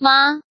妈